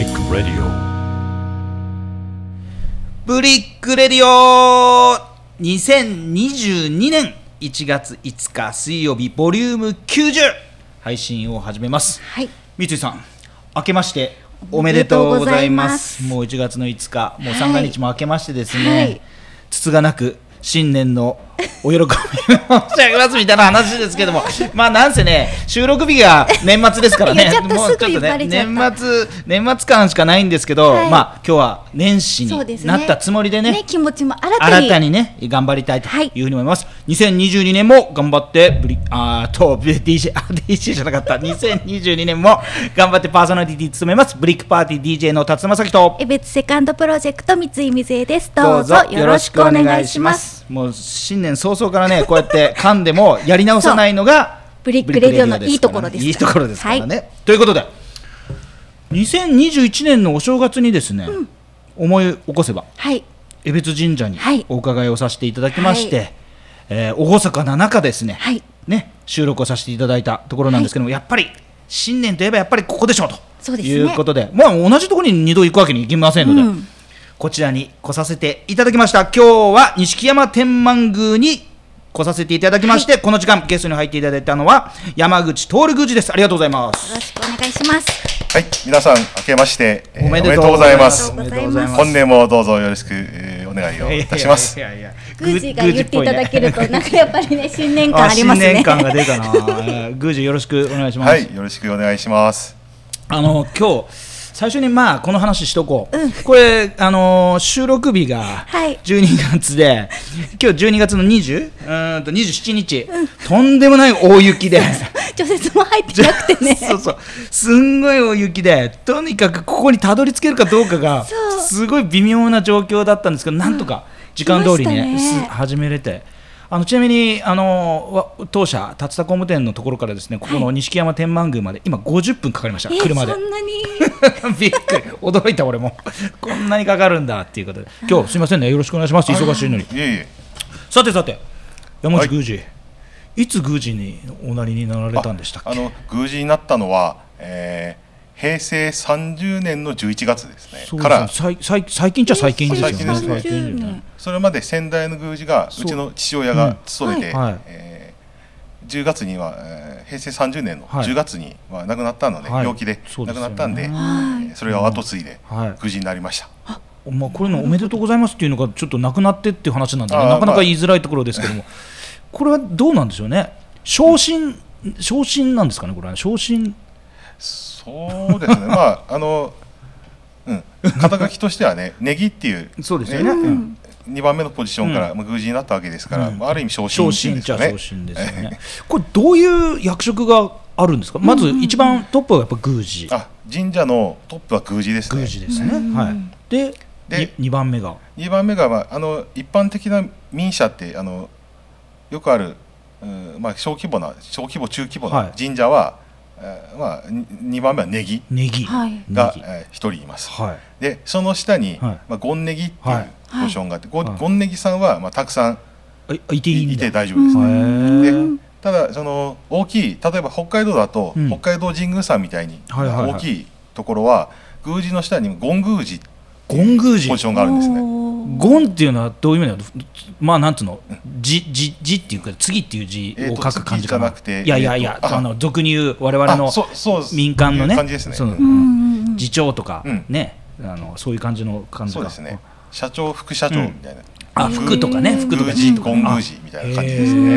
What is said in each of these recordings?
Brick Radio. Brick Radio。2022年1月5日水曜日ボリューム90配信を始めます。はい。三井さん明けましておめでとうございます。もう1月の5日もうはい三が日も明けましてですね、はい。つつがなく新年のお喜び申し上げますみたいな話ですけども。まあなんせね収録日が年末ですからね。もうちょっとね年末年末感しかないんですけど、はい。まあ今日は年始になったつもりでねね、気持ちも新たに。ね頑張りたいとはい。いうふうに思います、2022年も頑張ってブリあーと DJ あ DJ じゃなかった。2022年も頑張ってパーソナリティ務めます。ブリックパーティー DJ の辰正樹と。え別セカンドプロジェクト三井水江です。どうぞぞよろしくお願いします。もう新年早々からねこうやって 噛んでもやり直さないのが Brick Radio のいいところですいいところですからね、ということで2021年のお正月にですね、思い起こせばはい。江別神社にはい。お伺いをさせていただきまして、はえー厳かな中ですね,、はい。ね収録をさせていただいたところなんですけども、やっぱり新年といえばやっぱりここでしょうと。いうことでまあ同じところに2度行くわけにいきませんので、うんこちらに来させていただきました今日は錦山天満宮に来させていただきまして、この時間ゲストに入っていただいたのは山口徹宮司ですありがとうございますよろしくお願いします。はい、皆さん明けまして、えーおめでとうございますす。おめでとうございます本年もどうぞよろしく、えーお願いをいたします。いやいやいやグージーが言っていただけると、なんかやっぱりね、新年感ありますね。新年感が出たなえー宮司よろしくお願いします、はい、よろしくお願いします。あの今日最初にまあこの話しとこう、これあのー収録日がはい。12月で、今日12月の20うーんと27日、とんでもない大雪で。除雪も入ってなくてね。そうそう。すんごい大雪で。とにかくここにたどり着けるかどうかがすごい微妙な状況だったんですけどなんとか時間通りにねね。す始めれて。あのちなみにあのわ当社竜田工務店のところからですねここの錦山天満宮まで今50分かかりました、え車で。そんなに？びっくり。驚いた俺も。こんなにかかるんだっていうことで。今日すいませんね。よろしくお願いします。忙しいのに。さてさて山はい。内宮司、い、つ宮司におなりになられたんでしたっけ？あの宮司になったのは、えー平成30年の11月ですね。から。最最最近っちゃ最近ですよね。最近ですね。それまで先代の宮司がそう。うちの父親が勤めて、うんはい。えー10月には、えー平成30年のはい。10月には亡くなったので、はい。病気で亡くなったんで、はい。えーそれを後継いではい。宮司になりました。まあ、これのおめでとうございますっていうのがちょっとなくなってっていう話なんで、ね、なかなかまあ言いづらいところですけども、これはどうなんでしょうね。昇進昇進なんですかねこれは。昇進そうですね、まあ、あの、うん、肩書きとしてはね、ネギっていう、そうですよね。うん。2番目のポジションから、まあ、宮司になったわけですから、うん。まあ、ある意味昇昇進ですよね。昇進ですよね。これどういう役職があるんですか？まず一番トップはやっぱ宮司。あ神社のトップは宮司ですね。宮。司ですね。はい。でで2番目が。2番目が、まあ、あの一般的な民社ってあのよくある、うんまあ、小規模な小規模中規模はい。な神社は、えーまあ、2番目はネギネギ。はい。が、えー、1人います。はい。でその下に、はい。まあ、ゴンネギっていうはい。ポジションがあって、ゴはい。ゴンネギさんは、まあ、たくさんあいていいんだ。いて大丈夫です。ね。でただその大きい例えば北海道だと、うん。北海道神宮山みたいに、はいはいはい。大きいところは宮司の下にゴン宮司ゴン宮司。ポジションがあるんですね。ゴンっていうのはどういう意味なのまあなんつうのじじじっていうか次っていう字を書く感じかな、くていやいやいや、あの俗に言う我々のそうそう民間のね。そのうん次長とか、ねあのそういう感じの感じかそうですね。社長副社長みたいな、あ服とかね服とか宮司ゴン宮司みたいな感じですね。へ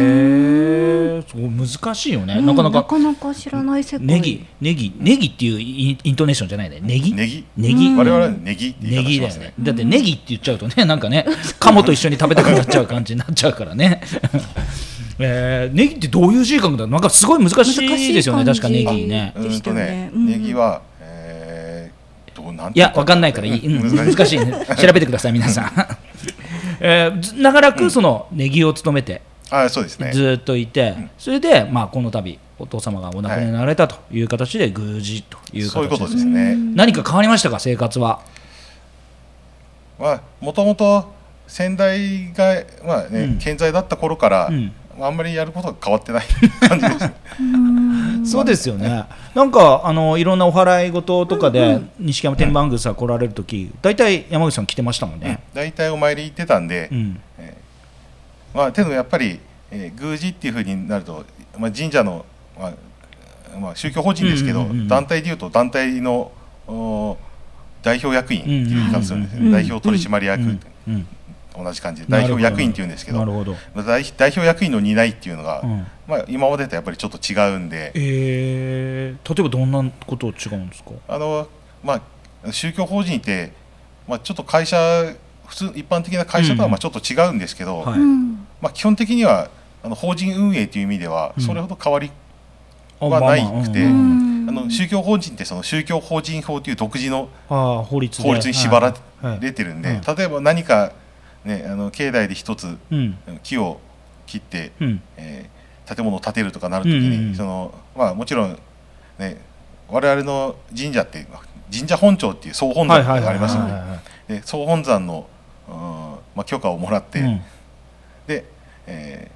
えそう難しいよね、なかなかなかなか知らない世界。ネギネギネギっていうインイントネーションじゃないね。ネギ？ネギ？ネギ？我々はネギって言ネいね。ギだよね。だってネギって言っちゃうとねなんかね鴨と一緒に食べたくなっちゃう感じになっちゃうからね。えー、ネギってどういう字書くんだ？なんかすごい難しいですよね。確かネギね。うんとね、うん。ネギは、えー、どうなんいやわかんないからいい、うん、難しいね。調べてください皆さん、えーず長らくそのネギを務めてあそうですね。ずーっといて、それで、まあ、この度お父様がお亡くなりになられたという形で宮司というそういうこと形ですね。何か変わりましたか生活は？まあもともと先代がまあね、うん。健在だった頃から、うんあんまりやることが変わってない感じですね。そうですよね。なんかあのいろんなお祓い事とかで西山天満宮さん来られる時、大体山口さん来てましたもんね。大体お参り行ってたんで、うん。まあけどやっぱり、えー宮司っていうふうになると、まあ、神社の、まあまあ、宗教法人ですけど、団体でいうと団体のお代表役員っていう言い方するんですよ代表取締役、同じ感じ。で代表役員っていうんですけど。なるほど。まあ代代表役員の担いっていうのが、うん。まあ、今までとやっぱりちょっと違うんで。えー、例えばどんなこと違うんですか？あの、まあ、宗教法人って、まあ、ちょっと会社普通一般的な会社とはまあちょっと違うんですけど、はい。うん。まあ、基本的にはあの法人運営という意味ではうん。それほど変わり、あはないくてうん。あの宗教法人ってその宗教法人法という独自の法律に縛らはい。はい。れてるんで、うん例えば何か、ね、あの境内で一つうん。木を切って、うん。えー建物を建てるとかなるときに、うんうんそのまあ、もちろん、ね、我々の神社って神社本庁っていう総本山がありますよね。はいはいはいで総本山の、うんまあ、許可をもらって、うん。で、え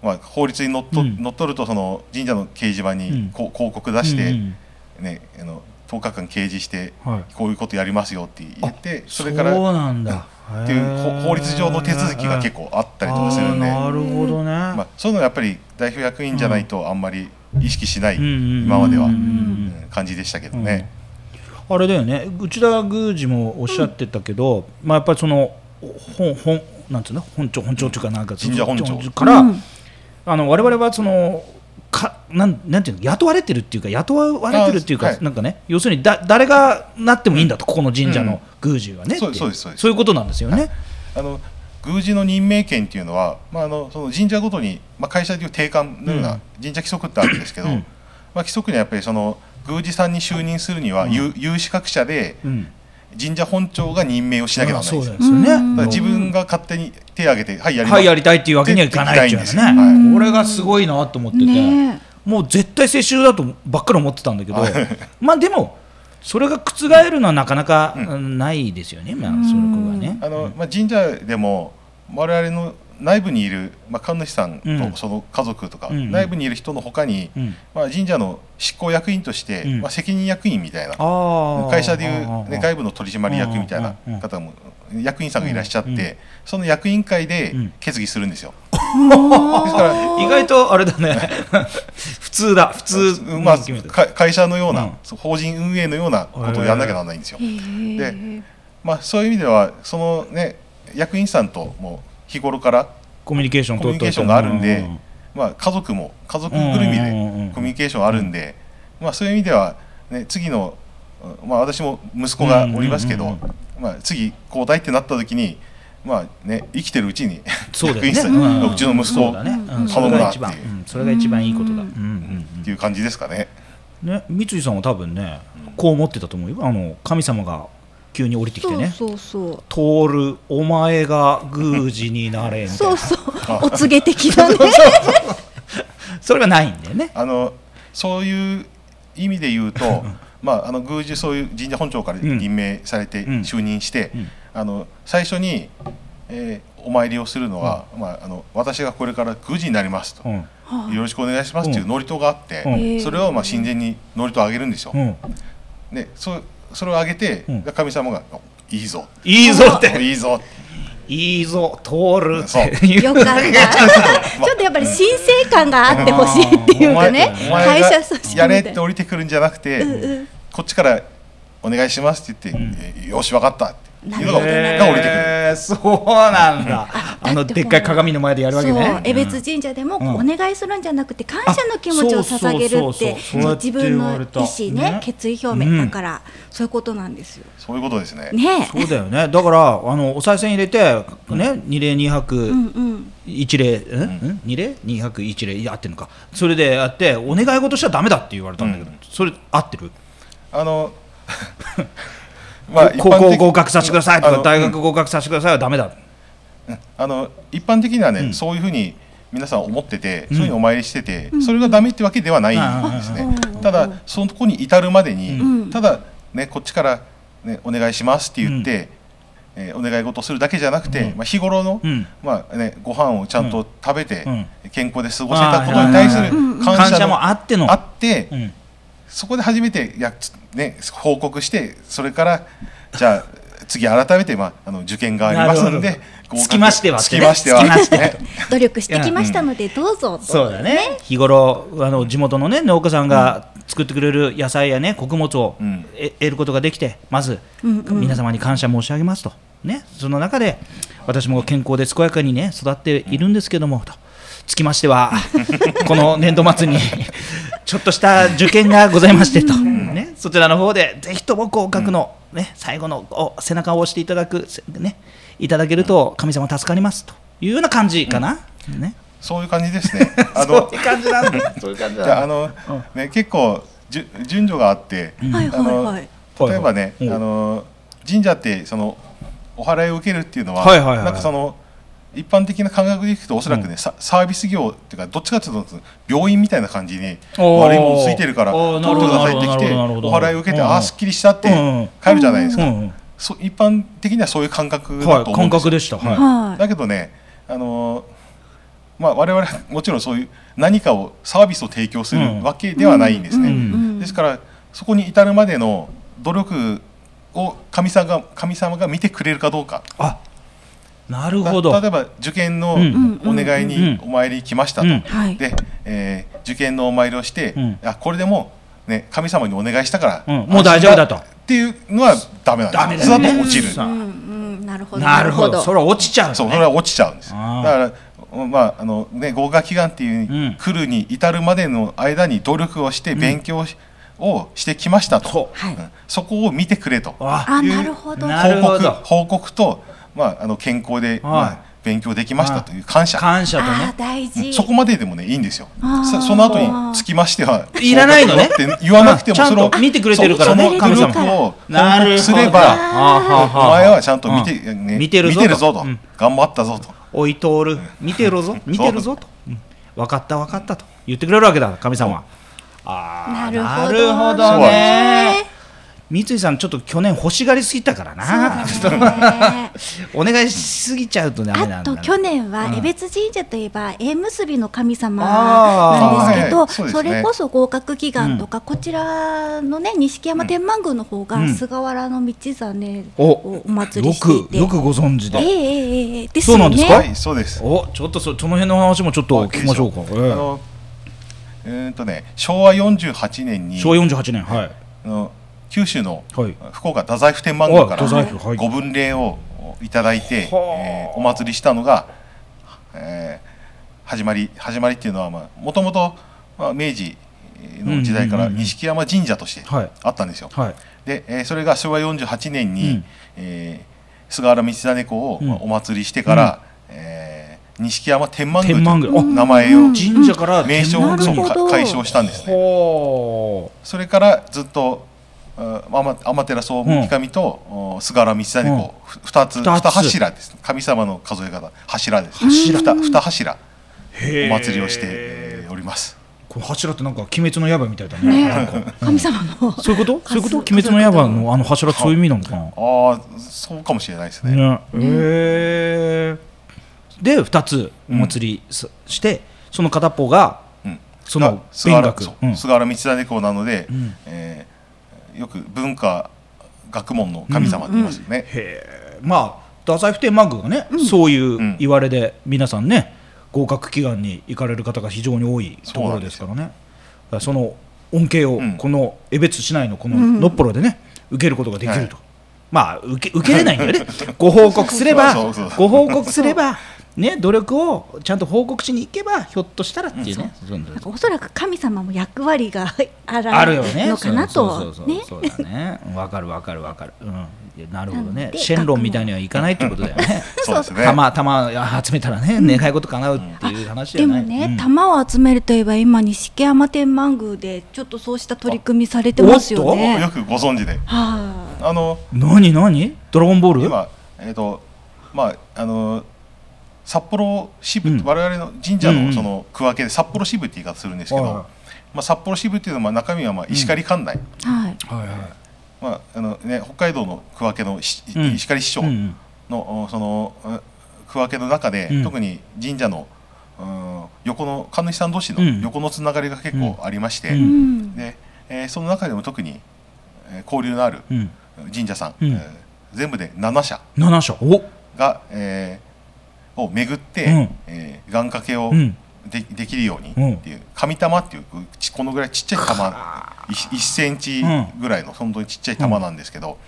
ーまあ、法律にのっと、うん。のっとるとその神社の掲示板うん。にこう広告出して、うん。ね、あの10日間掲示してこういうことやりますよって言ってそれからそうなんだっていう法律上の手続きが結構あったりとかするんで、なるほどね、まあ、そういうのはやっぱり代表役員じゃないとあんまり意識しない今までは、感じでしたけどね。あれだよね内田宮司もおっしゃってたけど、まあやっぱりその本本なんつうの本庁本庁っていうかなんか神社本庁から、うんあの我々はそのかなんなんていうの雇われてるっていうか雇われてるっていうか、あはい。なんかね要するにだ誰がなってもいいんだと、ここの神社の宮司はね、そうっていそうです。そういうことなんですよね。あの宮司の任命権っていうのは、まあ、あのその神社ごとに、まあ、会社でいう定款のよううなん。神社規則ってあるんですけど、うん。まあ、規則にはやっぱりその宮司さんに就任するには、うん。有有資格者でうん、神社本庁が任命をしなきゃならないんですよ。そうですよね。自分が勝手に手を挙げて、はい、やりはいやりたいっていうわけにはいかないっていうね、んですよこれがすごいなと思ってて、ねもう絶対世襲だとばっかり思ってたんだけどはいまあでもそれが覆るのはなかなかないですよね、まあ、それがね。あのまあ、神社でも我々の内部にいる、まあ、神主さんうん。とその家族とか、うんうん。内部にいる人のほかに、うん。まあ、神社の執行役員として、うん。まあ、責任役員みたいな会社でいう、ね、外部の取締役みたいな方も役員さんがいらっしゃって、うんうんその役員会でうん。決議するんですよ。ですから意外とあれだね。普通だ。普通まあ、会社のような、法人運営のようなことをやらなきゃならないんですよ。でまあ、そういう意味ではその、ね、役員さんとも日頃からコミュニケーションコミュニケーションがあるんで、まあ、家族も家族ぐるみでコミュニケーションあるんで、まあ、そういう意味では、ね、次の、うんまあ、私も息子がおりますけど、まあ、次交代ってなった時に、まあね、生きてるうちにそうだよね。役員さん、うちの息子を頼むれが一番、なっていう。うん、それが一番いいことだ、っていう感じですかね。うんね、三井さんは多分ねこう思ってたと思うよ。あの神様が急に降りてきてね。そうそう「通るお前が宮司になれ」みたいな。そうそう。そうお告げ的なね。それがないんだよね。あのそういう意味で言うと、まあ、あの宮司そういう神社本庁からうん任命されてうん。就任して、うん。あの最初に、えーお参りをするのは、まあ、あの私がこれから宮司になりますと、うん。はよろしくお願いしますという祝詞があって、それをまあ神前に祝詞をあげるんですよ。うん。でそそれをあげて、うん。神様がお「いいぞ」いいぞっていいぞ」いいぞ通るっていう。よかった。ちょっとやっぱり神聖感があってほしいっていうかね。お前会が社組織やれって降りてくるんじゃなくて、うんうん。こっちからお願いしますって言って、うんえよし分かったっていうのが,、なるが降りてくる。そうなんだ。あのでっかい鏡の前でやるわけそうね江別神社でもうん。お願いするんじゃなくて感謝の気持ちを捧げるって自分の意思ねね決意表うん。明だからそういうことなんですよ。そういうことですね。ねそうだよね。だからあのお賽銭入れてね二礼二拍うんうん。一礼うん？うん。二礼？二拍一礼。いや合ってるのか。それでやってお願い事しちゃダメだって言われたんだけど。うん。それ合ってる？あの高校合格させてくださいとあのか大学合格させてくださいはダメだ。うん。あの一般的にはね、うん。そういうふうに皆さん思ってて、うん。そういうふうにお参りしてて、それがダメってわけではないんですね。うん。ただそのとこに至るまでに、うん。ただねこっちからねお願いしますって言って、ええーお願い事をするだけじゃなくて、うん。まあ、日頃の、うん。まあね、ご飯をちゃんと食べて、うん。健康で過ごせたことに対する感感謝もあっての。あって、うんそこで初めてや、つね、報告してそれからじゃあ次改めて、まあ、あの受験がありますんなるでつきましてはつきましては。つきましては。ね。努力してきましたのでどうぞと。そうだね。日頃あの地元のね農家さんが作ってくれる野菜やね穀物をうん。え得ることができてまずうんうん。皆様に感謝申し上げますと。ね。その中で私も健康で健やかにね育っているんですけどもと。つきましては この年度末にちょっとした受験がございましてと、ね、そちらの方でぜひとも合格の、ね、最後のお背中を押していただく、せね、いただけると神様助かりますというような感じかな。ね。そういう感じですね。あのそういう感じなんだ。そういう感じじゃああの、ね、結構じゅ順序があって、あのはい例えばね、はいはい。あの神社ってそのお祓いを受けるっていうのは、はいはいはい。なんかその一般的な感覚でいくとおそらくね、ササービス業っていうかどっちかというと病院みたいな感じに悪いものついてるから取ってくださいってきてお祓いを受けて、うん。ああすっきりしたってうん。帰るじゃないですか、うん。うん。そう一般的にはそういう感覚だはい、感と思うんですよ。覚でした。はい。はい。だけどね、あのーまあ、我々もちろんそういう何かをサービスを提供すうん。るわけではないんですね。うん。うん。ですからそこに至るまでの努力を神様が神様が見てくれるかどうか。あ、なるほど。例えば受験のうん。お願いにうん。お参り来ましたと、で、えー受験のお参りをして、うん。あこれでもう、ね、神様にお願いしたから、うん。もう大丈夫だと。っていうのはダメなんです。ダメだと落ちる。さあうんうん。なるほど。なるほど。それは落ちちゃう。そうそれは落ちちゃうんです。だからまああのね合格祈願っていう、うん。来るに至るまでの間に努力をして勉強しをしてきましたと、そこを見てくれと。あ、あいう報告。報告とまああの健康で、まはい。あ、勉強できましたという感謝。感謝とね。大事。そこまででもねいいんですよ。そその後につきましては いらないのね。って言わなくてもちゃんとその見てくれてるからね。そその神様努力を報なるほど告すれあばーお前はちゃんと見て,、うん。ね、見てるぞと。と、うん。頑張ったぞと。おいとおる、見てるぞ、見てるぞと。うん。分かった分かったと言ってくれるわけだ、神様は。ああ、なるほど。なるほどそうね。三井さん、ちょっと去年欲しがりすぎたからな。そうだね お願いしすぎちゃうとダメなあんだな。と去年はうん江別神社といえば縁結びの神様あなんですけど、ーはいそれこそ合格祈願とか、こちらのね錦山天満宮の方がうん菅原道真おをお祭りよしていて、くよくご存知で。ええええええですよねそうなんですか？はい、そうです。おちょっとそその辺の話もちょっと聞きましょうか。あのえーとね、昭和48年に昭和48年、はい。あの九州のはい。福岡太宰府天満宮からご分霊をいただいて、はあ。えーお祭りしたのが、えー始まり始まりっていうのはもともと明治の時代からうんうんうんうん。錦山神社としてはい。あったんですよ。はい。で、えーそれが昭和48年に、うん。えー菅原道真公を、お祭りしてから、えー錦山天満宮という名前を、うん。神社から名称を解消したんですね。ほそれからずっとあ天天照総務神と、お菅原道真公、ふ二つ二柱です。神様の数え方。柱です。柱。二二柱。お祭りをしてえーおります。この柱ってなんか鬼滅の刃みたいだね。なんか。神様の。そういうこと？そういうこと？数鬼滅の刃のあの柱そういう意味な？のかな。ああそうかもしれないですね。ね。へー。で二つお祭りすしてその片方がうん。その勉学。う。ん。菅原道真公なので、ん。えーよく文化学問の神様って言いますよね、へーまあ太宰府天満宮がね、そういう言われで皆さんね合格祈願に行かれる方が非常に多いところですからね。その恩恵をうん。この江別市内のこのうん。のっぽろでね受けることができると、はまあ受け受けれないんだよね。ご報告すれば ご報告すればね努力をちゃんと報告しに行けばひょっとしたらっていうね、おそらく神様も役割があるあるよね。のかなとね。そうだね。わかるわかるわかる。うん。なるほどね。シェンロンみたいにはいかないってことだよね。そう。ですね。玉玉集めたらね、願い事叶うっていう話じゃない。でもね、うん玉を集めるといえば今錦山天満宮でちょっとそうした取り組みされてますよおっねよくご存知で。はあの何何？ドラゴンボール？今えっ、とまああの札幌支部、うん。我々の神社のその区分けで札幌支部って言い方するんですけど、はいはい。まあ、札幌支部っていうのはまあ中身はまあ石狩管内、いはい。はいはい。まああのね、北海道の区分けのしうん。石狩市長うんのおそのう区分けの中で、うん。特に神社のうん横の神主さん同士のうん。横のつながりが結構ありまして、でえーその中でも特に、えー交流のあるうん。神社さん、全部で7社7社。お。が、えーを巡って、うん。えー願掛けをうん。でできるようにうんっていう神玉っていうちこのぐらいちっちゃい玉 1, センチぐらいの本当にちっちゃい玉なんですけど、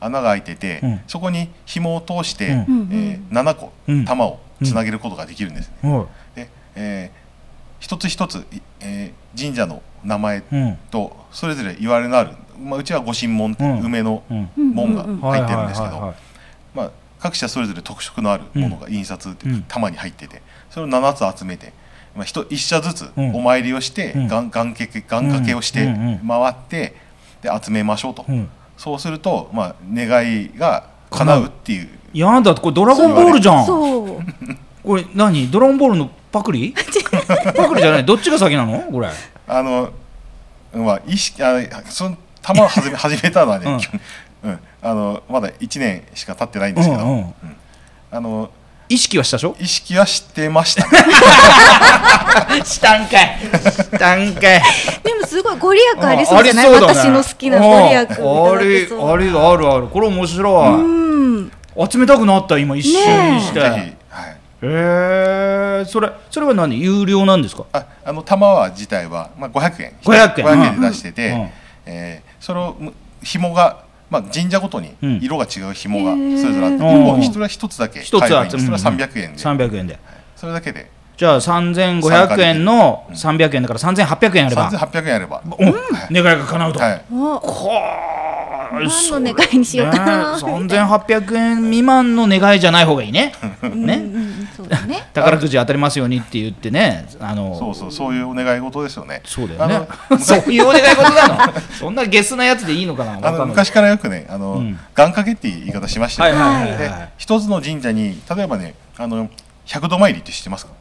穴が開いてて、うん。そこに紐を通して、えー7個うん。玉をつなげることができるんです、はで、えー一つ一つ、いえー神社の名前とそれぞれ言われのある、まあ、うちは御神門って梅の門がうん。入ってるんですけど各社それぞれ特色のあるものが印刷って玉に入っててそれを7つ集めて、まあ、一一社ずつうん。お参りをしてうん。願願掛け願掛けをして回ってで集めましょうと。うん。そうすると、まあ、願いが叶うっていう。やだこれドラゴンボールじゃん。そう。これ何？ドラゴンボールのパクリ？パクリじゃない。どっちが先なの？これ。あの、まあ、意識あその玉を始め始めたのはね、うんうん、あのまだ1年しか経ってないんですけど、うんうん。うん。あの意識はしたでしょ？意識はしてましたね。したんかい。したんかい。でもすごいご利益ありそうじゃない、ね。私の好きなご利益ありあるある。これ面白い、うん。集めたくなった今一瞬にして、ぜひ、はい、へえそれそれは何？有料なんですか？ああの玉は自体は、まあ、500円。500円。500円で出してて、うんえーそれをむ紐が、まあ、神社ごとにうん。色が違う紐がそれぞれあって、うん。もう一人は一つだけ買えばいいんです。それは300円で、300円で。それだけで。じゃあ3500円の300円だから3800円あれば、3800円あれば、お願いが叶うと、はい、何の願いにしようかな、ね3800円未満の願いじゃない方がいいね。ねうんうんそうだね。宝くじ当たりますようにって言ってねあのそうそうそういうお願い事ですよね。そうだよね。そういうお願い事なの？そんなゲスなやつでいいのかなあの昔からよくねあの、うん。願掛けっていう言い方しましたよね、はいはいはいではい。一つの神社に例えばねあの100度参りって知ってますか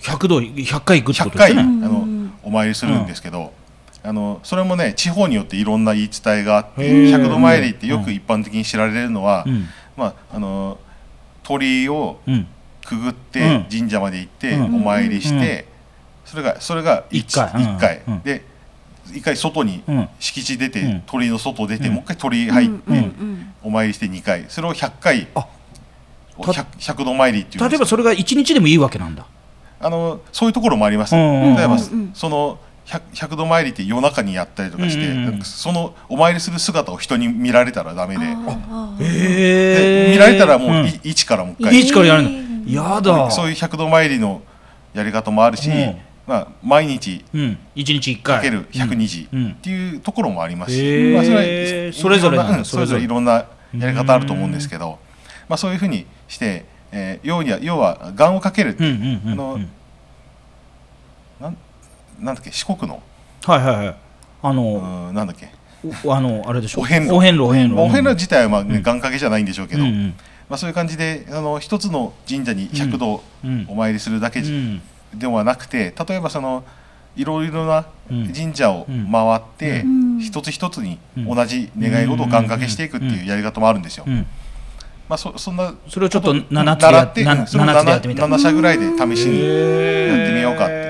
？100度100回行くってこ100回、とですよね。あのお参りするんですけど、あのそれもね地方によっていろんな言い伝えがあってへー。100度参りってよく一般的に知られるのは、うん。まああの鳥居をうんくぐっうん。て神社まで行ってうん。お参りして、それがそれが一回。うん。一回。うん。で一回外にうん。敷地出て、うん。鳥居の外出て、うん。もう一回鳥居入って、お参りして2回。それを100回あ。を 100, 100度参りっていう例えばそれが1日でもいいわけなんだ。あのそういうところもあります、例えば、うん。その 100, 100度参りって夜中にやったりとかして、そのお参りする姿を人に見られたらダメで。見られたらもう、ん。い一からもう一回、一からやるの。えーやだ。そういう100度参りのやり方もあるし、うん。まあ、毎日うん。1日1回。かける102時うん。うん。っていうところもありますし、まあ、それはそれぞれそれぞれいろんなやり方あると思うんですけど、まあ、そういうふうにして、えー要には要は願をかける。四国の。はいはいはい。あうのんなんだっけ。おあのあれでしょ。お遍路。お遍路お遍路。まあお遍路自体はまあ、願掛けじゃないんでしょうけど、うんうんまあ、そういう感じであの一つの神社に100度うん。お参りするだけうん。ではなくて例えばそのいろいろなうん。神社を回って、うん。一つ一つにうん。同じ願い事を願掛けしていくっていうやり方もあるんですよ。うん。まあ、そそんなそれをちょっとこと7つでや習ってなうんそれを7つでやってみた 7, 社ぐらいで試しにややってみようかってか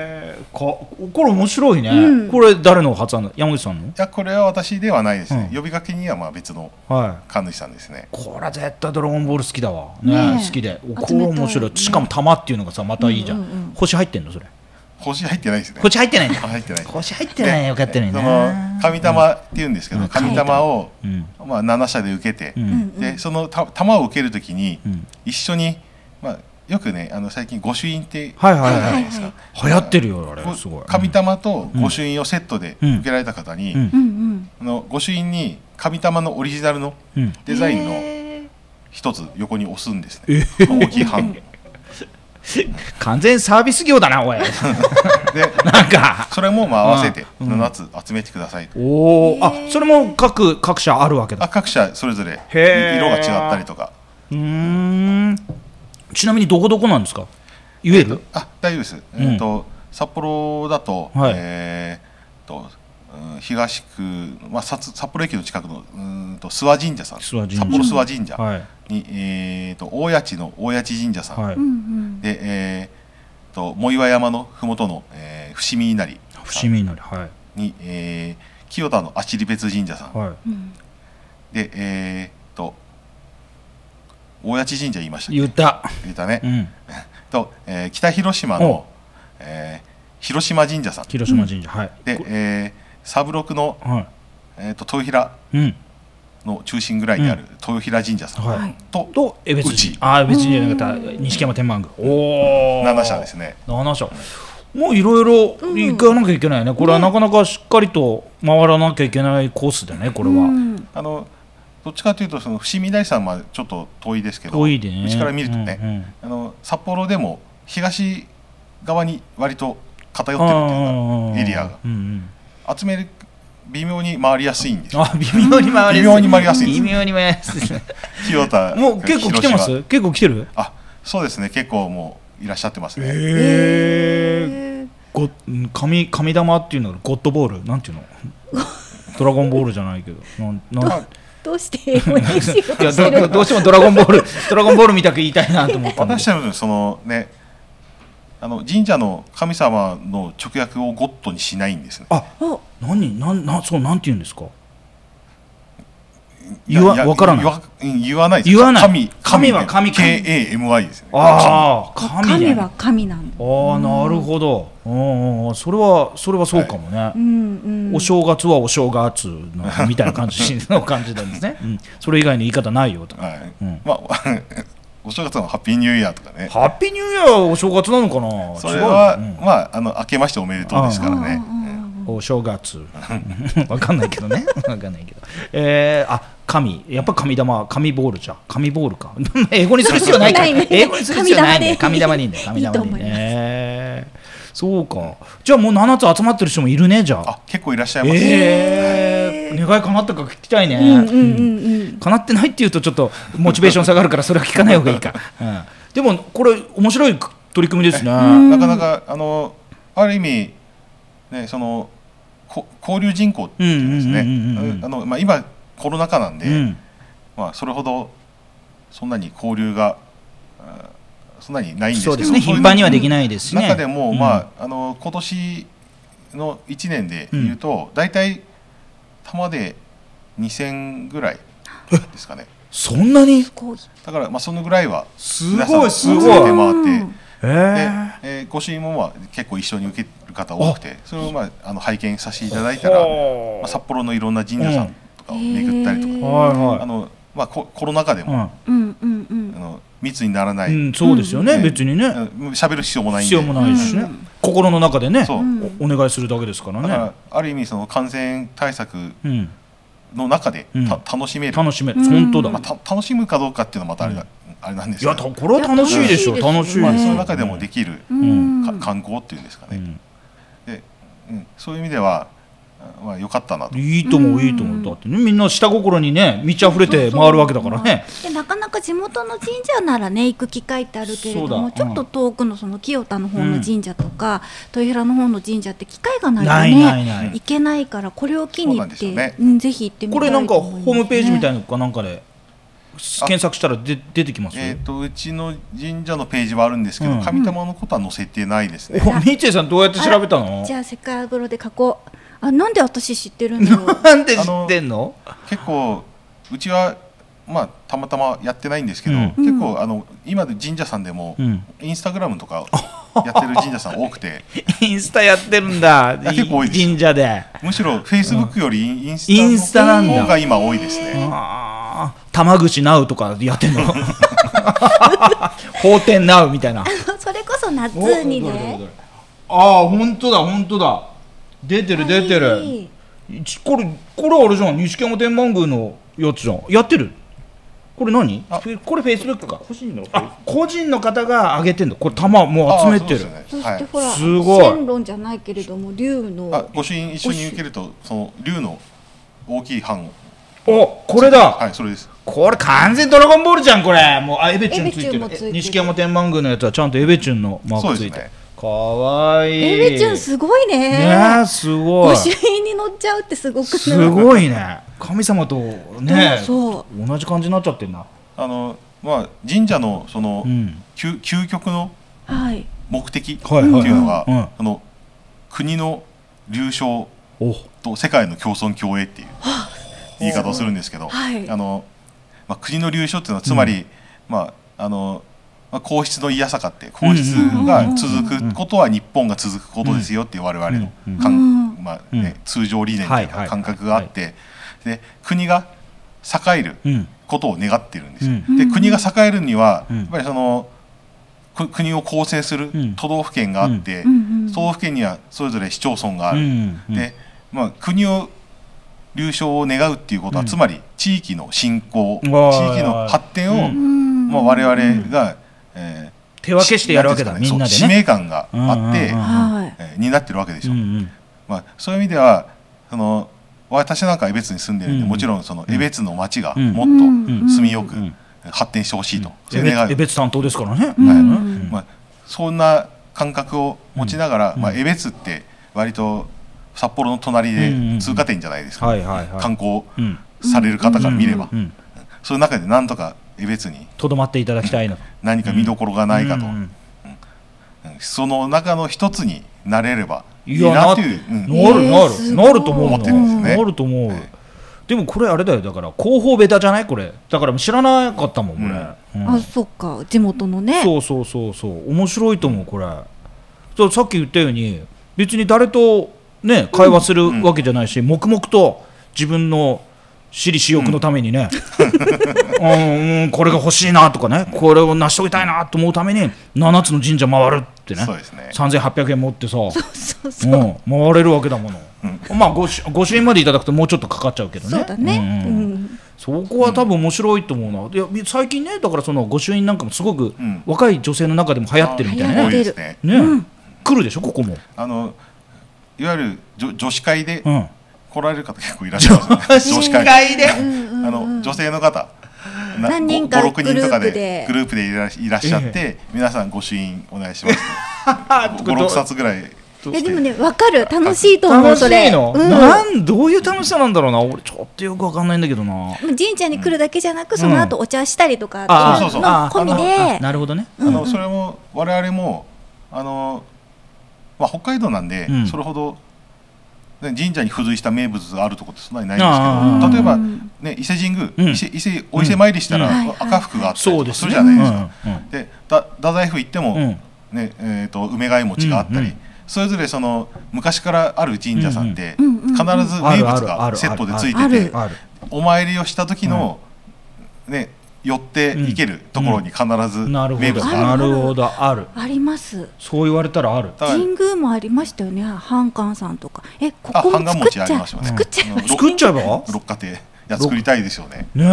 これ面白いね、うん。これ誰の発案だ？山口さんの？いやこれは私ではないですね、うん。呼びかけにはまあ別のはい。神主さんですね。これは絶対ドラゴンボール好きだわ。ねねえ。好きで。これ面白い。しかも玉っていうのがさまたいいじゃん,、うんうんうん。星入ってんのそれ星入ってないですね。星入ってないんだ。あ入ってない。星入ってないよかったのにでそなの神玉っていうんですけど、うん。神玉を、うんまあ、7社で受けて、でそのた玉を受けるときに、うん。一緒に、まあ、よくねあの最近御朱印ってはいはいはい。あるじゃないですか、流行ってるよあれこすごい。神玉と御朱印をセットでうん。受けられた方に、あの御朱印に神玉のオリジナルのうん。デザインのへ一つ横に押すんですね、まあ大きい版。で 完全サービス業だなおい。なんか。それもまあ合わせてうん。7つ集めてくださいと、おおあそれも各各社あるわけだ。あ各社それぞれ色が違ったりとか。うーんちなみにどこどこなんですか？言える？あ大丈夫です、うんえっと札幌だと、はい。えーっと、うん東区、まあ、札札幌駅の近くのうーんと諏訪神社さん。諏訪神社。札幌諏訪神社はい。に、えー、と大谷地の大谷地神社さん、はい。で、えー、と藻岩山の麓の、えー伏見稲荷伏見稲荷はい。に、えー清田の足利別神社さん、はい。うん。でえー、と大谷地神社言いましたっけ？言った。言ったね、うん。と、えー北広島おの、えー広島神社さん。広島神社はい。で、えーサブロクの、はえー、と豊平いうん。の中心ぐらいにある豊平神社さん、はい。はいとと江別神ああ江別神じゃなかった。錦山天満宮。おお7社ですね。7社。もういろいろ行かなきゃいけないね、これはなかなかしっかりと回らなきゃいけないコースでねこれは、うん。あのどっちかというとその伏見稲荷さんはちょっと遠いですけど遠いでね。うちから見るとね、うんうん。あの札幌でも東側に割と偏ってるっていうかエリアが。うんうん。集める微妙に回りやすいんですよ。あ微妙に回り微妙に回りやすい微妙に回りやすいですね。清田もう結構来てます？結構来てる？あそうですね。結構もういらっしゃってますね、えへー。ごうん神神玉っていうのがゴッドボール？なんていうの？ドラゴンボールじゃないけど。なんなん？どうして英語にしよういやとしてるどどうしてもドラゴンボール ドラゴンボールみたく言いたいなと思ったんで私たちのそのねあの神社の神様の直訳をゴッドにしないんですね。あお何なんなんそうなんて言うんですか？言わわからない。言わうん言わないです言わない。神神は神。KAMY ですね。ああ。神。ね神は神なんだ。ああなるほど。うんうんそれはそれはそうかもね、うんうん。お正月はお正月のみたいな感じの感じなんですね、うん、それ以外の言い方ないよとはい。うん。まあ お正月のハッピーニューイヤーとかね。ハッピーニューイヤーはお正月なのかな？それは、違うん。まああの明けましておめでとうですからね。お正月。わかんないけどね。わかんないけど。えー、あ神。やっぱ神玉神ボールじゃ神ボールか。英語にする必要ないか。ら英語にする必要ないね。神神玉でいいんだよ。神玉でいいいいと思います。えーそうか。じゃあもう7つ集まってる人もいるねじゃあ。あ結構いらっしゃいます、えー、願い叶ったか聞きたいね、うんうんうんうん。叶ってないっていうとちょっとモチベーション下がるからそれは聞かない方がいいか、うん、でもこれ面白い取り組みですね、ん。なかなかあのある意味ねそのこ交流人口っていうんですね。今コロナ禍なんで、うん。まあそれほどそんなに交流があそんなにないんですけどそうですね。頻繁にはできないですしね。中でも、うん。まああの今年の1年で言うと、大体玉で2000ぐらいですかね。そんなに？だからまあそのぐらいはす皆さんごいすごい。集めて回って、うん。えでー、えーご朱印もまあ結構一緒に受ける方多くてそれをまああの拝見させていただいたら、まあ、札幌のいろんな神社さんとかを巡ったりとか、へー。はいはい。あのまあ、ココロナ禍でも、うん。うんうんあの密にならない、うん、うん、そうですよね、うん。別にね。うん。喋る必要もないんで。必要もないしね、うん。心の中でね。おお願いするだけですからだからね、ある意味その感染対策うん、の中でうん。た、楽しめる、楽しめる、うん。本当だ、まあ、た楽しむかどうかっていうのはまたあれ,、あれなんですいやけど、たこれは楽しいでしょいや楽しい楽しいですね。まあ、その中でもできる、うん。か観光っていうんですかね、うん。でうん、そういう意味では、あまあ、良かったなと。いいと思ういいと思う。だってねみんな下心にね満ち溢れて回るわけだからね。でなかなか地元の神社ならね行く機会ってあるけれどそうだ。もちょっと遠くのその清田の方の神社とか、豊平の方の神社って機会がないとないねないない。行けないからこれを機に行ってそうなんですようんぜひ行ってみたいこれなんかと思いますね。ホームページみたいなのかなんかで検索したらで出てきますえー、とうちの神社のページはあるんですけど、うん。神玉のことは載せてないですね。おみっちーさんどうやって調べたの？じゃあせっかくで書こうあなんで私知ってるんだろう？なんで知ってんの？結構うちはまあたまたまやってないんですけど、うん。結構あの今で神社さんでも、うん。インスタグラムとか やってる神社さん多くて。インスタやってるんだ。や結構多いです神社で。むしろフェイスブックよりインスインスタなんだの方が今多いですね。あー。玉口ナウとかやってんの？法天ナウみたいな。それこそ夏にね。ああ本当だ本当だ出てる出てはるこれこれあれじゃん。錦山天満宮のやつじゃん。やってる？これ何？これフェイスブックか。個人のあ個人の方が上げてんだこれ玉もう集めてる。あそねしてほら、すごい。線路じゃないけれども竜のあ御朱印一緒に受けるとその竜の大きい版を。おこれだ。はいそれです。これ完全ドラゴンボールじゃんこれ。もうあエベチュンついてる。錦山天満宮のやつはちゃんとエベチュンのマークついて、そうですねかわいい。エイベちゃんすごいね。ねえすごい。御朱印に乗っちゃうってすごくすごいね。神様とねそう。同じ感じになっちゃってんな。あのまあ神社のその、うん。究究極のはい。目的ってはいはいい。うのが、うん。あの国の流昇お。と世界の共存共栄っていう言い方をするんですけど、はい。あのまあ、国の流昇っていうのはつまり、まああのまあ、皇室のいやさかって皇室が続くことは日本が続くことですよっていう我々のまあうん。ね、通常理念というか感覚があって、で国が栄えるうん。ことを願ってるんですよ。うん。で国が栄えるには、うん。やっぱりそのく国を構成するうん。都道府県があって、都道府県にはそれぞれ市町村があうる。で、まあ、国を流昇を願うっていうことは、うん。つまり地域の振興地域の発展を、まあ、我々が、えー手分けしてやるわけだなんていみんなでね。使命ね感があって、えー担ってるわけでしょ。うんうん。まあ、そういう意味ではその私なんか江別に住んでるんで、うんもちろんその江別の町がうん。もっうんと住みよくうん。発展してほしいと、そうえいう願いべえ別担当ですからね。うん。はい。うん。まあ、そんな感覚を持ちながら、うん。まあ、江別って割と札幌の隣でうん通過点じゃないですか、はいはいはい。観光うん。される方から見れば、うん。そういう中でなんとか江別に。とどまっていただきたいなと。何か見どころがないかと、うん。うん。その中の一つになれればいいなという、うん。なるなる。なると思う思ってるんですよね。なると思う。はいでもこれあれだよだから広報ベタじゃないこれ。だから知らなかったもんこれ。うん。あそっか。地元のね。そうそうそうそう。面白いと思うこれ。そうさっき言ったように別に誰とね会話するわけじゃないし、黙々と自分の私利私欲のためにね、うんうんこれが欲しいなとかね。これを成し遂げたいなと思うために7つの神社回るってね。そうですね。3800円持ってさ。そう回れるわけだもの、まあごしご朱印までいただくともうちょっとかかっちゃうけどね。そうだね。んうんうん。そこは多分面白いと思うな、いや最近ねだからその御朱印なんかもすごくん。若い女性の中でも流行ってるみたいな。ねね。ね、うん。来るでしょここも、あのいわゆる女女子会でうん、来られる方結構いらっしゃいますよね。女子会。で。うんうんあの女性の方。な何人か5 6人とかグループで。でグループでいらっしゃって、皆さん御朱印お願いします56 冊ぐらい。いやでもねわかる。楽しいと思う楽しそれ。いの、うん。なんどういう楽しさなんだろうな。俺ちょっとよくわかんないんだけどな。神社に来るだけじゃなくその後お茶したりとかあっていうのそうそう。あ込みあでなるほどね。あのそれも我々もあの、まあ、北海道なんで、うん。それほど、ね、神社に付随した名物があるところってそんなにないんあですけど例えば、うん。ね、伊勢神宮、うん。伊勢伊勢お伊勢参りしたら、赤福があったりすそうですねるじゃないですか。でだ太宰府行っても、うん。ねえー、と梅貝餅があったり、それぞれその昔からある神社さんって、必ず名物がセットでついててお参りをした時の、ね寄っていけるところに必ずなるほど。名物がある。なるほど。ある。あります。そう言われたらある。神宮もありましたよね。半館さんとか。えこあこも作っちゃう？餅ありますよね。作っちゃいます作っちゃえば？六花亭いや作りたいですよね。ね。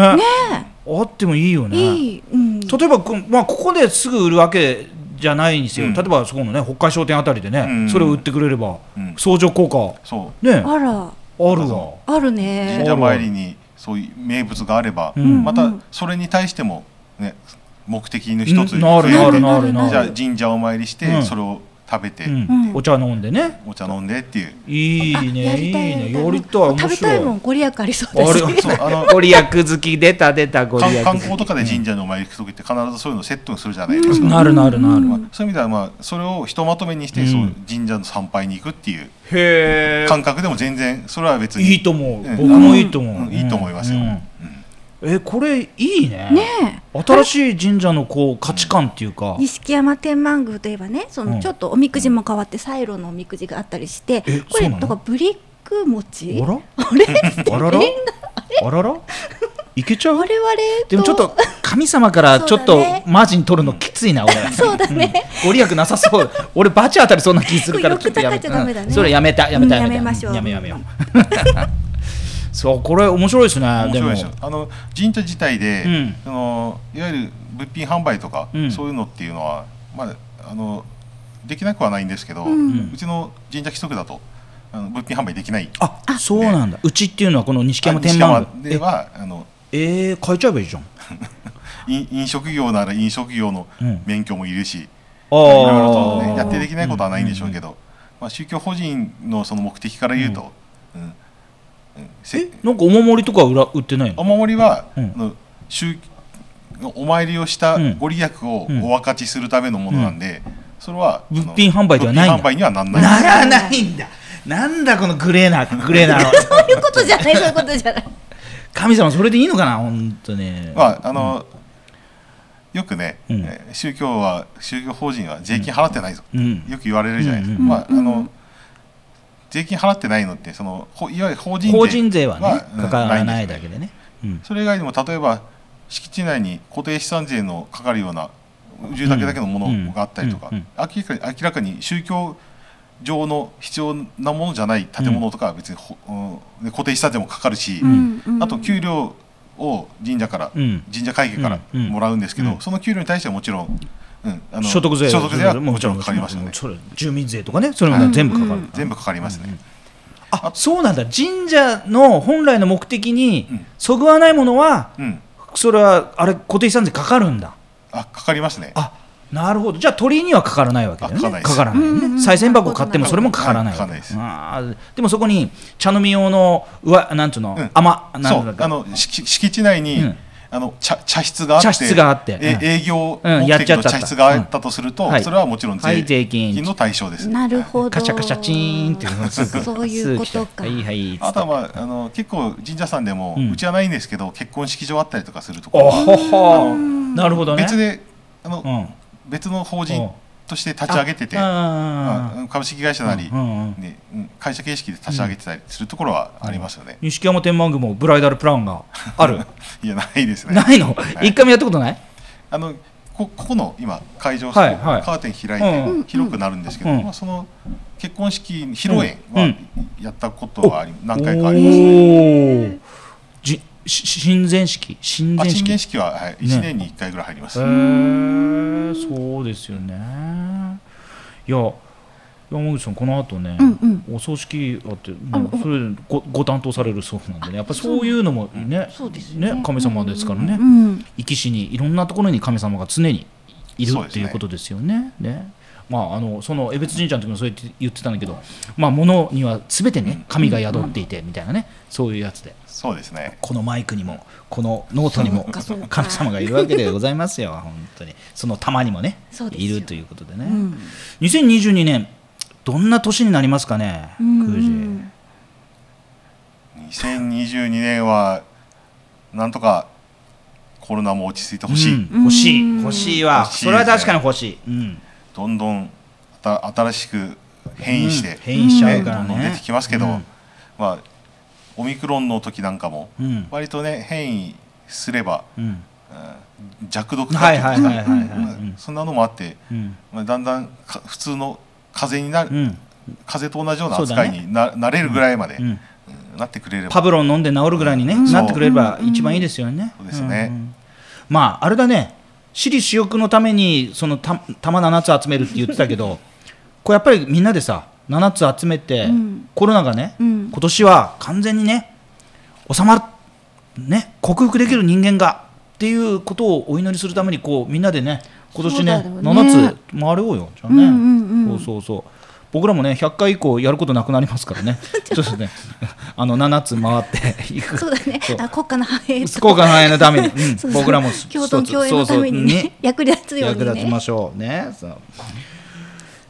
あってもいいよね。いいうん。例えばこ,、まあ、ここですぐ売るわけじゃないんですよ、うん。例えばそこのね北海商店あたりでね、うん。それを売ってくれれば、うん。相乗効果。そう。ねああら。るわ。あるね。神社参りにそういう名物があれば、うん。またそれに対してもね目的の一つにうん。なるなるなるなる。じゃあ神社お参りして、うん。それを食べて、お茶飲んでね。お茶飲んでっていう。いいあねいいね。やりたい面食べたいもんご利益ありそうだしあれそうあのご利益好き出た出たご利益。観観光とかで神社にお参り行く時って必ずそういうのをセットにするじゃないですか。なるなるなる、まあ、そういう意味ではまあそれをひとまとめにして、うん。そう神社の参拝に行くっていう。へ感覚でも全然それは別に。いいと思う、うん。僕もいいと思う、うん。いいと思いますよ。うん。うんえこれいいね。ね新しい神社のこう価値観っていうか、錦山天満宮といえばねそうん。のちょっとおみくじも変わってサイロのおみくじがあったりしてえこれとかブリック餅？あら？あれ？あらら？あらら？いけちゃう？我々と？でもちょっと神様からちょっとマージン取るのきついな俺。そうだね。ご利益なさそう。俺バチ当たりそんな気するからちゃダメだね。うん。それやめたやめたうんやめた。やめましょう。やめやめよう そうこれ面白いですね。面白いですよあの神社自体で、うん。そのいわゆる物品販売とか、うん。そういうのっていうのは、まあ、あのできなくはないんですけど、ううん。うちの神社規則だとあの物品販売できない。あそうなんだ。うちっていうのはこの錦山あ天満ではあのええー、変えちゃえばいいじゃん。飲飲食業なら飲食業のうん。免許もいるし、あいろいろと、ね、ーやってできないことはないんでしょうけど、まあ、宗教法人のその目的から言うと、うん。うん。せえなんかお守りとか売ら売ってないの？お守りは、うん。あの宗お参りをしたうん。ご利益をうん。お分かちするためのものなんで、それは物品販売ではない販売にはなんない。ならないんだ。なんだこのグレーな グレーなの。そういうことじゃないそういうことじゃない。神様それでいいのかな？本当ね。まああの、よくね、宗教は宗教法人は税金払ってないぞ、うん。よく言われるじゃないですか、うんまああうんの税金払ってないのってそのほいわゆる法人税法人税はねうんかからないだけでね。うん。それ以外にも例えば敷地内に固定資産税のかかるような住宅だけのものがあったりとか、明らかに明らかに宗教上の必要なものじゃない建物とかは別にほ、うんで固定資産税もかかるし、あと給料を神社から、うん。神社会計からもらうんですけど、うん。その給料に対してはもちろん、うん、あの所得税所得税はもちろんかかりますよね、それ住民税とかねそれも全部かかる、うん全部かかりますね、あそうなんだ。神社の本来の目的にうん。そぐわないものはうん、それはあれ固定資産税かかるんだ。あかかりますね。あなるほど。じゃあ鳥居にはかからないわけだよね。あかからないです。かからないよね、うんうんうん。賽銭箱買ってもそれもかからないわけ。かからないです。でもそこに茶飲み用のうわなんつうの、うん。甘なそんだっけ。うあの敷敷地内に、うんあの茶茶室があって茶室があってえうん。営業うん目的の茶室があったとすると、うん。はい。それはもちろんはい税税金。金の対象です、なるほど。カチャカチャチーンっていう。のすぐそういうことか。はいはい。あとは、まあ、あの結構神社さんでも、ううんちはないんですけど結婚式場あったりとかするとなるほどね。別であの、うん。別の法人として立ち上げてて、あまあ株式会社なり、うんうんうん。ねうん会社形式で立ち上げてたりするところはありますよね、錦山天満宮もブライダルプランが ある？いやないですね。ないの？い。一回もやったことない？あのこここの今会場、はいはい。カーテン開いて、うん広くなるんですけど、うん。まあ、その結婚式披露宴はうんやったことは何回かありますね。親善式親あ善式式は、はい、1年に1回ぐらい入ります。へえそうですよね。いや山口さんこの後ね、うんうん。お葬式あってあもうそれごご担当されるそうなんでね。やっぱそういうのもねそうですね。ね神様ですからね、うん。生き死にいろんなところに神様が常にいるっていうことですよね。ねまあ、あのその江別神社の時もそう言って言ってたんだけど、まあ、物には全てね神が宿っていてみたいなねそういうやつで。そうですね。このマイクにもこのノートにも神様がいるわけでございますよ本当に。その玉にもねいるということでね、うん。2022年どんな年になりますかねうん。空うん2022年はなんとかコロナも落ち着いてほしい、うん。欲しい。うん欲しいわ。欲しいですね。それは確かに欲しい、うんどんどん新しく変異して、うん変異しちゃうからね。どんどん出てきますけど、うん。まあ、オミクロンの時なんかもうん。割とね変異すれば、弱毒化はいはいはいはいはいまあそんなのもあって、うん。まあ、だんだんか普通の風邪になる、うん。風邪と同じような扱いにな,、なれるぐらいまで、なってくれれば。パブロン飲んで治るぐらいにね、うん。なってくれれば一番いいですよね。そうですね。んん。まああれだね私利私欲のためにそのた玉7つ集めるって言ってたけどこれやっぱりみんなでさ7つ集めて、うん。コロナがね、うん。今年は完全にね収まるね克服できる人間がっていうことをお祈りするためにこうみんなでね今年ねね。7つ回ろうよ。じゃあね、うんうんうん。そうそうそう僕らもね100回以降やることなくなりますからね。ちょっとねあの7つ回っていく。そうだね。そう。あ国家の繁栄と福岡の繁栄のために、うん。そうそう。僕らも。共存共栄のためにねそうそう。役立つようにね。役立ちましょうね。そう。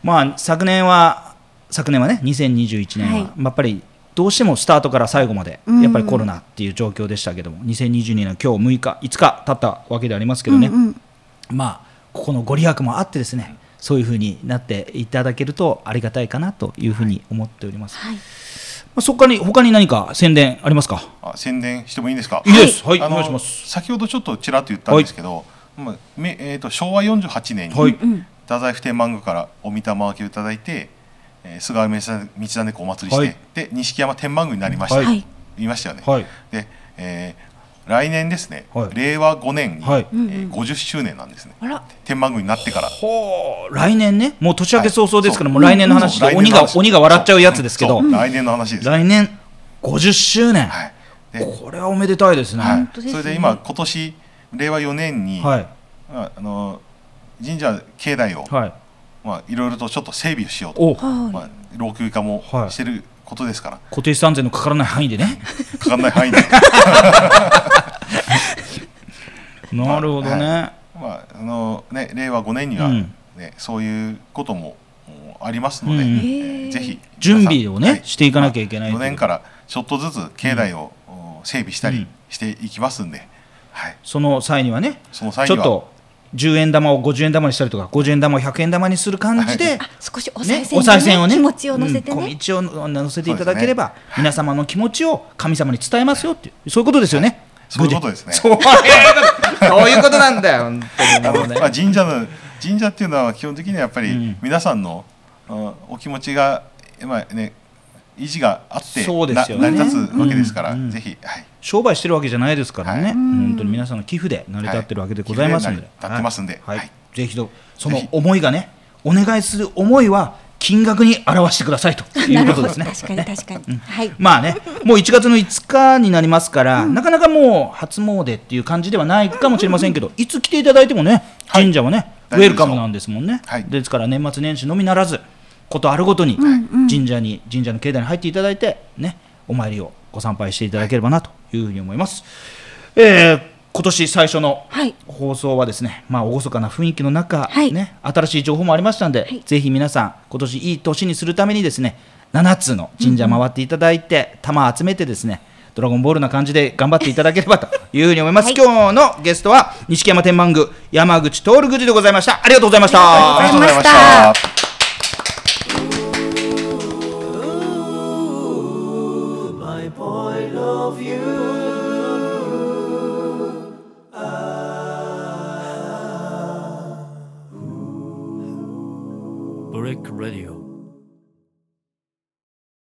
まあ昨年は昨年はね2021年は、はい。まあやっぱりどうしてもスタートから最後までうん。やっぱりコロナっていう状況でしたけども、2022年の今日6日5日経ったわけでありますけどね、うんうん。まあここのご利益もあってですねそういうふうになっていただけるとありがたいかなというふうに思っております、はい。まあ、そこからに他に何か宣伝ありますか？あ宣伝してもいいんですか？いいです。はい、お願いします。先ほどちょっとちらっと言ったんですけど、まあめえー、と昭和48年に、はい。うん太宰府天満宮からお御霊分けをいただいて、えー、菅上道真公お祭りして、はい。で錦山天満宮になりました、はい。いましたよね、はい。で、えー来年ですね、はい。令和5年に、はい。えー50周年なんですね。天満宮になってから。来年ね？もう年明け早々ですから、はい。もう来年の話で鬼が鬼が笑っちゃうやつですけど、来年の話です、来年50周年、はい。でこれはおめでたいですね。はい。それで今今年令和4年に、はい。まああの神社境内を、はい。まあいろいろとちょっと整備をしようと、まあ、老朽化もはい。してることですから、固定資産税のかからない範囲でね。かかんない範囲で、なるほどね、まああのね、令和5年には、うん。ねそういうこともありますので、うんえーぜひ準備をね皆さんしていかなきゃいけない4年からちょっとずつ境内を、お整備したりうんしていきますんで、はい、その際にはねその際にはちょっと10円玉を50円玉にしたりとか50円玉を100円玉にする感じで、あ少しおね賽銭,、お賽銭をね。気持ちを乗せてね、道を乗せていただければ、皆様の気持ちを神様に伝えますよっていうそういうことですよね、そういうことですね。そう。いうことなんだよ本当にね。まあ、神社の神社っていうのは基本的にはやっぱりうん。皆さんの、うんお気持ちが、まあね、維持があってそうですよね。な成り立つわけですから、うんうんぜひ、はい、商売してるわけじゃないですからね、はい。本当に皆さんの寄付で成り立ってるわけでございますので、はい。寄付で成り立ってますんで。はい。はい。ぜひとその思いがねお願いする思いは金額に表してくださいということですね。確かに確かに、はい。まあね、もう1月の5日になりますから、なかなかもう初詣っていう感じではないかもしれませんけど、いつ来ていただいてもね、はい。神社はね、ウ大丈夫ですよ。ェルカムなんですもんね。はい。ですから年末年始のみならず、ことあるごとに神社に、神社の境内に入っていただいて、ね、お参りをご参拝していただければなというふうに思います。えー今年最初のはい放送はですね、まあ、厳かな雰囲気の中、はいね、新しい情報もありましたんで、はいぜひ皆さん、今年いい年にするためにですね、7つの神社回っていただいて、玉集めてですね、ドラゴンボールな感じで頑張っていただければというふうに思います。はい今日のゲストは、錦山天満宮、山口徹宮司でございました。ありがとうございました。ありがとうございました。Radio